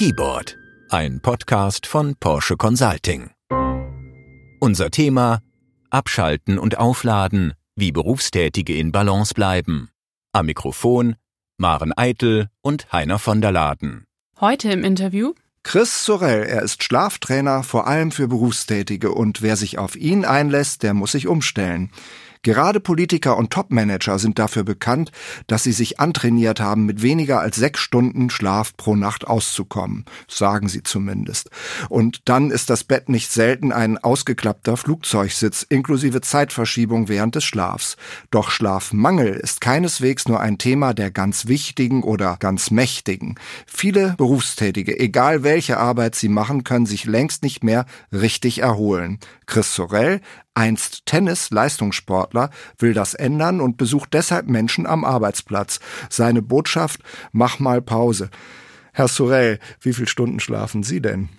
Keyboard, ein Podcast von Porsche Consulting. Unser Thema Abschalten und Aufladen, wie Berufstätige in Balance bleiben. Am Mikrofon Maren Eitel und Heiner von der Laden. Heute im Interview Chris Sorel, er ist Schlaftrainer vor allem für Berufstätige und wer sich auf ihn einlässt, der muss sich umstellen. Gerade Politiker und Topmanager sind dafür bekannt, dass sie sich antrainiert haben, mit weniger als sechs Stunden Schlaf pro Nacht auszukommen, sagen sie zumindest. Und dann ist das Bett nicht selten ein ausgeklappter Flugzeugsitz inklusive Zeitverschiebung während des Schlafs. Doch Schlafmangel ist keineswegs nur ein Thema der ganz wichtigen oder ganz mächtigen. Viele Berufstätige, egal welche Arbeit sie machen, können sich längst nicht mehr richtig erholen. Chris Sorel einst Tennis-Leistungssportler, will das ändern und besucht deshalb Menschen am Arbeitsplatz. Seine Botschaft, mach mal Pause. Herr Sorel, wie viele Stunden schlafen Sie denn?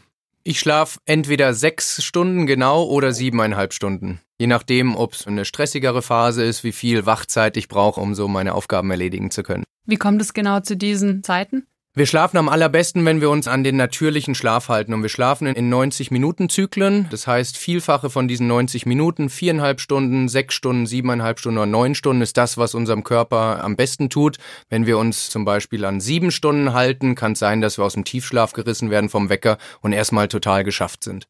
Ich schlafe entweder sechs Stunden genau oder siebeneinhalb Stunden. Je nachdem, ob es eine stressigere Phase ist, wie viel Wachzeit ich brauche, um so meine Aufgaben erledigen zu können. Wie kommt es genau zu diesen Zeiten? Wir schlafen am allerbesten, wenn wir uns an den natürlichen Schlaf halten. Und wir schlafen in 90-Minuten-Zyklen. Das heißt, Vielfache von diesen 90 Minuten, viereinhalb Stunden, sechs Stunden, siebeneinhalb Stunden oder neun Stunden ist das, was unserem Körper am besten tut. Wenn wir uns zum Beispiel an sieben Stunden halten, kann es sein, dass wir aus dem Tiefschlaf gerissen werden vom Wecker und erstmal total geschafft sind.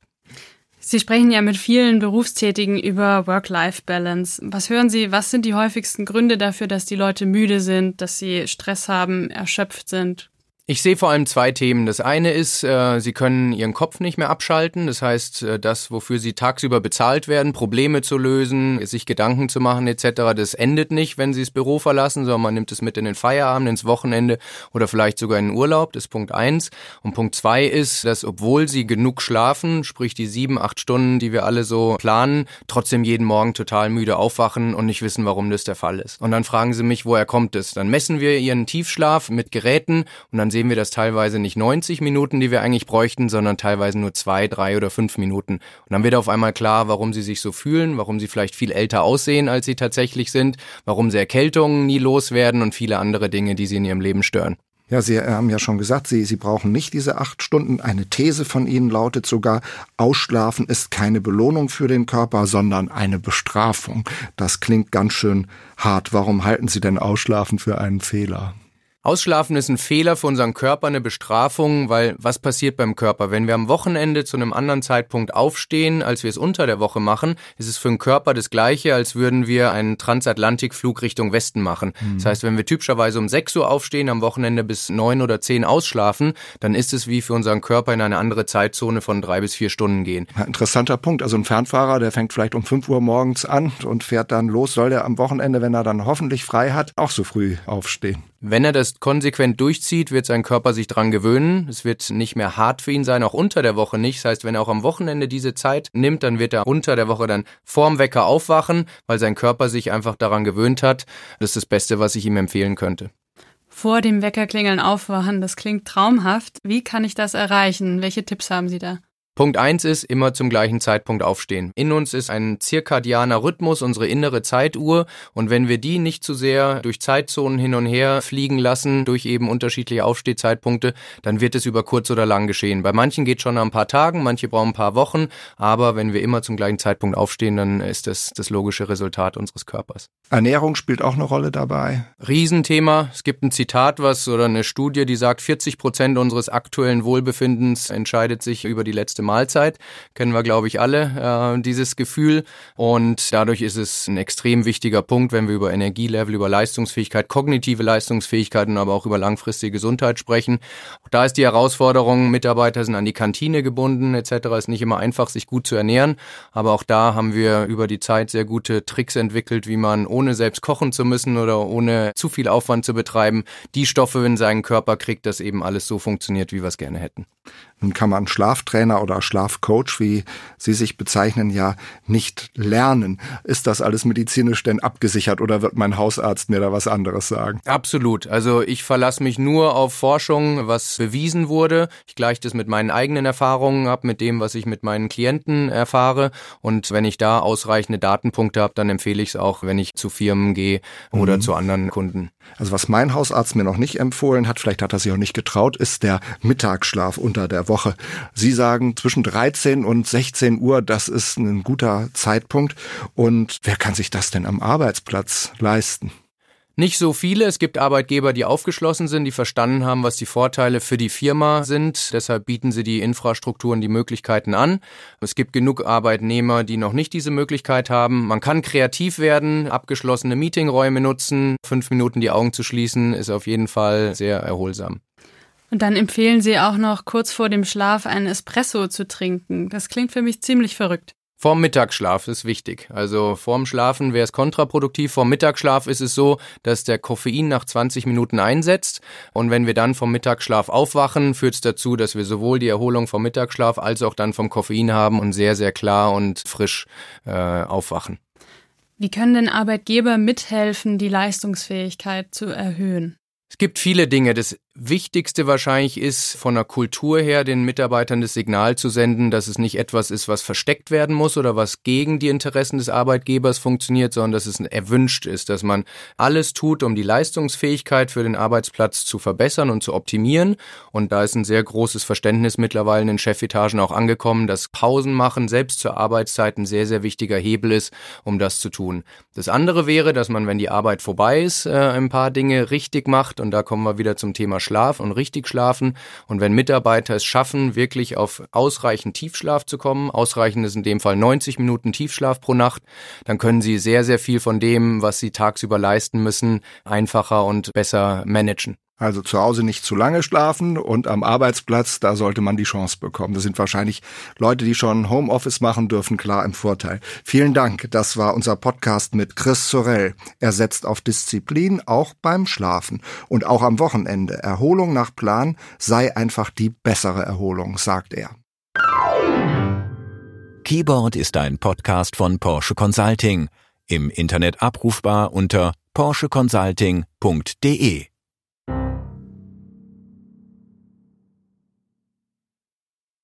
Sie sprechen ja mit vielen Berufstätigen über Work-Life-Balance. Was hören Sie, was sind die häufigsten Gründe dafür, dass die Leute müde sind, dass sie Stress haben, erschöpft sind? Ich sehe vor allem zwei Themen. Das eine ist, äh, sie können ihren Kopf nicht mehr abschalten. Das heißt, äh, das, wofür sie tagsüber bezahlt werden, Probleme zu lösen, sich Gedanken zu machen etc., das endet nicht, wenn sie das Büro verlassen, sondern man nimmt es mit in den Feierabend, ins Wochenende oder vielleicht sogar in den Urlaub. Das ist Punkt eins. Und Punkt zwei ist, dass obwohl sie genug schlafen, sprich die sieben, acht Stunden, die wir alle so planen, trotzdem jeden Morgen total müde aufwachen und nicht wissen, warum das der Fall ist. Und dann fragen sie mich, woher kommt es? Dann messen wir ihren Tiefschlaf mit Geräten und dann sehen sehen wir das teilweise nicht 90 Minuten, die wir eigentlich bräuchten, sondern teilweise nur zwei, drei oder fünf Minuten. Und dann wird auf einmal klar, warum sie sich so fühlen, warum sie vielleicht viel älter aussehen, als sie tatsächlich sind, warum sie Erkältungen nie loswerden und viele andere Dinge, die sie in ihrem Leben stören. Ja, Sie haben ja schon gesagt, Sie, Sie brauchen nicht diese acht Stunden. Eine These von Ihnen lautet sogar, Ausschlafen ist keine Belohnung für den Körper, sondern eine Bestrafung. Das klingt ganz schön hart. Warum halten Sie denn Ausschlafen für einen Fehler? Ausschlafen ist ein Fehler für unseren Körper, eine Bestrafung, weil was passiert beim Körper? Wenn wir am Wochenende zu einem anderen Zeitpunkt aufstehen, als wir es unter der Woche machen, ist es für den Körper das gleiche, als würden wir einen Transatlantikflug Richtung Westen machen. Mhm. Das heißt, wenn wir typischerweise um 6 Uhr aufstehen, am Wochenende bis 9 oder 10 ausschlafen, dann ist es wie für unseren Körper in eine andere Zeitzone von drei bis vier Stunden gehen. Ja, interessanter Punkt. Also ein Fernfahrer, der fängt vielleicht um 5 Uhr morgens an und fährt dann los, soll der am Wochenende, wenn er dann hoffentlich frei hat, auch so früh aufstehen? Wenn er das konsequent durchzieht, wird sein Körper sich dran gewöhnen. Es wird nicht mehr hart für ihn sein, auch unter der Woche nicht. Das heißt, wenn er auch am Wochenende diese Zeit nimmt, dann wird er unter der Woche dann vorm Wecker aufwachen, weil sein Körper sich einfach daran gewöhnt hat. Das ist das Beste, was ich ihm empfehlen könnte. Vor dem Weckerklingeln aufwachen, das klingt traumhaft. Wie kann ich das erreichen? Welche Tipps haben Sie da? Punkt eins ist immer zum gleichen Zeitpunkt aufstehen. In uns ist ein zirkadianer Rhythmus, unsere innere Zeituhr. Und wenn wir die nicht zu sehr durch Zeitzonen hin und her fliegen lassen, durch eben unterschiedliche Aufstehzeitpunkte, dann wird es über kurz oder lang geschehen. Bei manchen geht schon nach ein paar Tagen, manche brauchen ein paar Wochen. Aber wenn wir immer zum gleichen Zeitpunkt aufstehen, dann ist das das logische Resultat unseres Körpers. Ernährung spielt auch eine Rolle dabei. Riesenthema. Es gibt ein Zitat, was oder eine Studie, die sagt, 40 Prozent unseres aktuellen Wohlbefindens entscheidet sich über die letzte Mahlzeit. Kennen wir, glaube ich, alle, äh, dieses Gefühl. Und dadurch ist es ein extrem wichtiger Punkt, wenn wir über Energielevel, über Leistungsfähigkeit, kognitive Leistungsfähigkeiten, aber auch über langfristige Gesundheit sprechen. Auch da ist die Herausforderung, Mitarbeiter sind an die Kantine gebunden etc. ist nicht immer einfach, sich gut zu ernähren. Aber auch da haben wir über die Zeit sehr gute Tricks entwickelt, wie man ohne selbst kochen zu müssen oder ohne zu viel Aufwand zu betreiben, die Stoffe in seinen Körper kriegt, dass eben alles so funktioniert, wie wir es gerne hätten. Nun kann man Schlaftrainer oder Schlafcoach, wie Sie sich bezeichnen, ja nicht lernen. Ist das alles medizinisch denn abgesichert oder wird mein Hausarzt mir da was anderes sagen? Absolut. Also ich verlasse mich nur auf Forschung, was bewiesen wurde. Ich gleiche das mit meinen eigenen Erfahrungen ab, mit dem, was ich mit meinen Klienten erfahre. Und wenn ich da ausreichende Datenpunkte habe, dann empfehle ich es auch, wenn ich zu Firmen gehe oder mhm. zu anderen Kunden. Also was mein Hausarzt mir noch nicht empfohlen hat, vielleicht hat er sich auch nicht getraut, ist der Mittagsschlaf unter der Woche. Sie sagen zwischen 13 und 16 Uhr, das ist ein guter Zeitpunkt. Und wer kann sich das denn am Arbeitsplatz leisten? Nicht so viele. Es gibt Arbeitgeber, die aufgeschlossen sind, die verstanden haben, was die Vorteile für die Firma sind. Deshalb bieten sie die Infrastrukturen, die Möglichkeiten an. Es gibt genug Arbeitnehmer, die noch nicht diese Möglichkeit haben. Man kann kreativ werden, abgeschlossene Meetingräume nutzen. Fünf Minuten die Augen zu schließen, ist auf jeden Fall sehr erholsam. Und dann empfehlen Sie auch noch kurz vor dem Schlaf einen Espresso zu trinken. Das klingt für mich ziemlich verrückt. Vorm Mittagsschlaf ist wichtig. Also vorm Schlafen wäre es kontraproduktiv. Vorm Mittagsschlaf ist es so, dass der Koffein nach 20 Minuten einsetzt. Und wenn wir dann vom Mittagsschlaf aufwachen, führt es dazu, dass wir sowohl die Erholung vom Mittagsschlaf als auch dann vom Koffein haben und sehr, sehr klar und frisch äh, aufwachen. Wie können denn Arbeitgeber mithelfen, die Leistungsfähigkeit zu erhöhen? Es gibt viele Dinge. Das Wichtigste wahrscheinlich ist, von der Kultur her den Mitarbeitern das Signal zu senden, dass es nicht etwas ist, was versteckt werden muss oder was gegen die Interessen des Arbeitgebers funktioniert, sondern dass es erwünscht ist, dass man alles tut, um die Leistungsfähigkeit für den Arbeitsplatz zu verbessern und zu optimieren. Und da ist ein sehr großes Verständnis mittlerweile in den Chefetagen auch angekommen, dass Pausen machen selbst zur Arbeitszeit ein sehr, sehr wichtiger Hebel ist, um das zu tun. Das andere wäre, dass man, wenn die Arbeit vorbei ist, äh, ein paar Dinge richtig macht. Und da kommen wir wieder zum Thema Schlaf und richtig schlafen. Und wenn Mitarbeiter es schaffen, wirklich auf ausreichend Tiefschlaf zu kommen, ausreichend ist in dem Fall 90 Minuten Tiefschlaf pro Nacht, dann können sie sehr, sehr viel von dem, was sie tagsüber leisten müssen, einfacher und besser managen. Also zu Hause nicht zu lange schlafen und am Arbeitsplatz, da sollte man die Chance bekommen. Das sind wahrscheinlich Leute, die schon Homeoffice machen dürfen, klar im Vorteil. Vielen Dank. Das war unser Podcast mit Chris Sorell. Er setzt auf Disziplin auch beim Schlafen und auch am Wochenende. Erholung nach Plan sei einfach die bessere Erholung, sagt er. Keyboard ist ein Podcast von Porsche Consulting. Im Internet abrufbar unter porscheconsulting.de.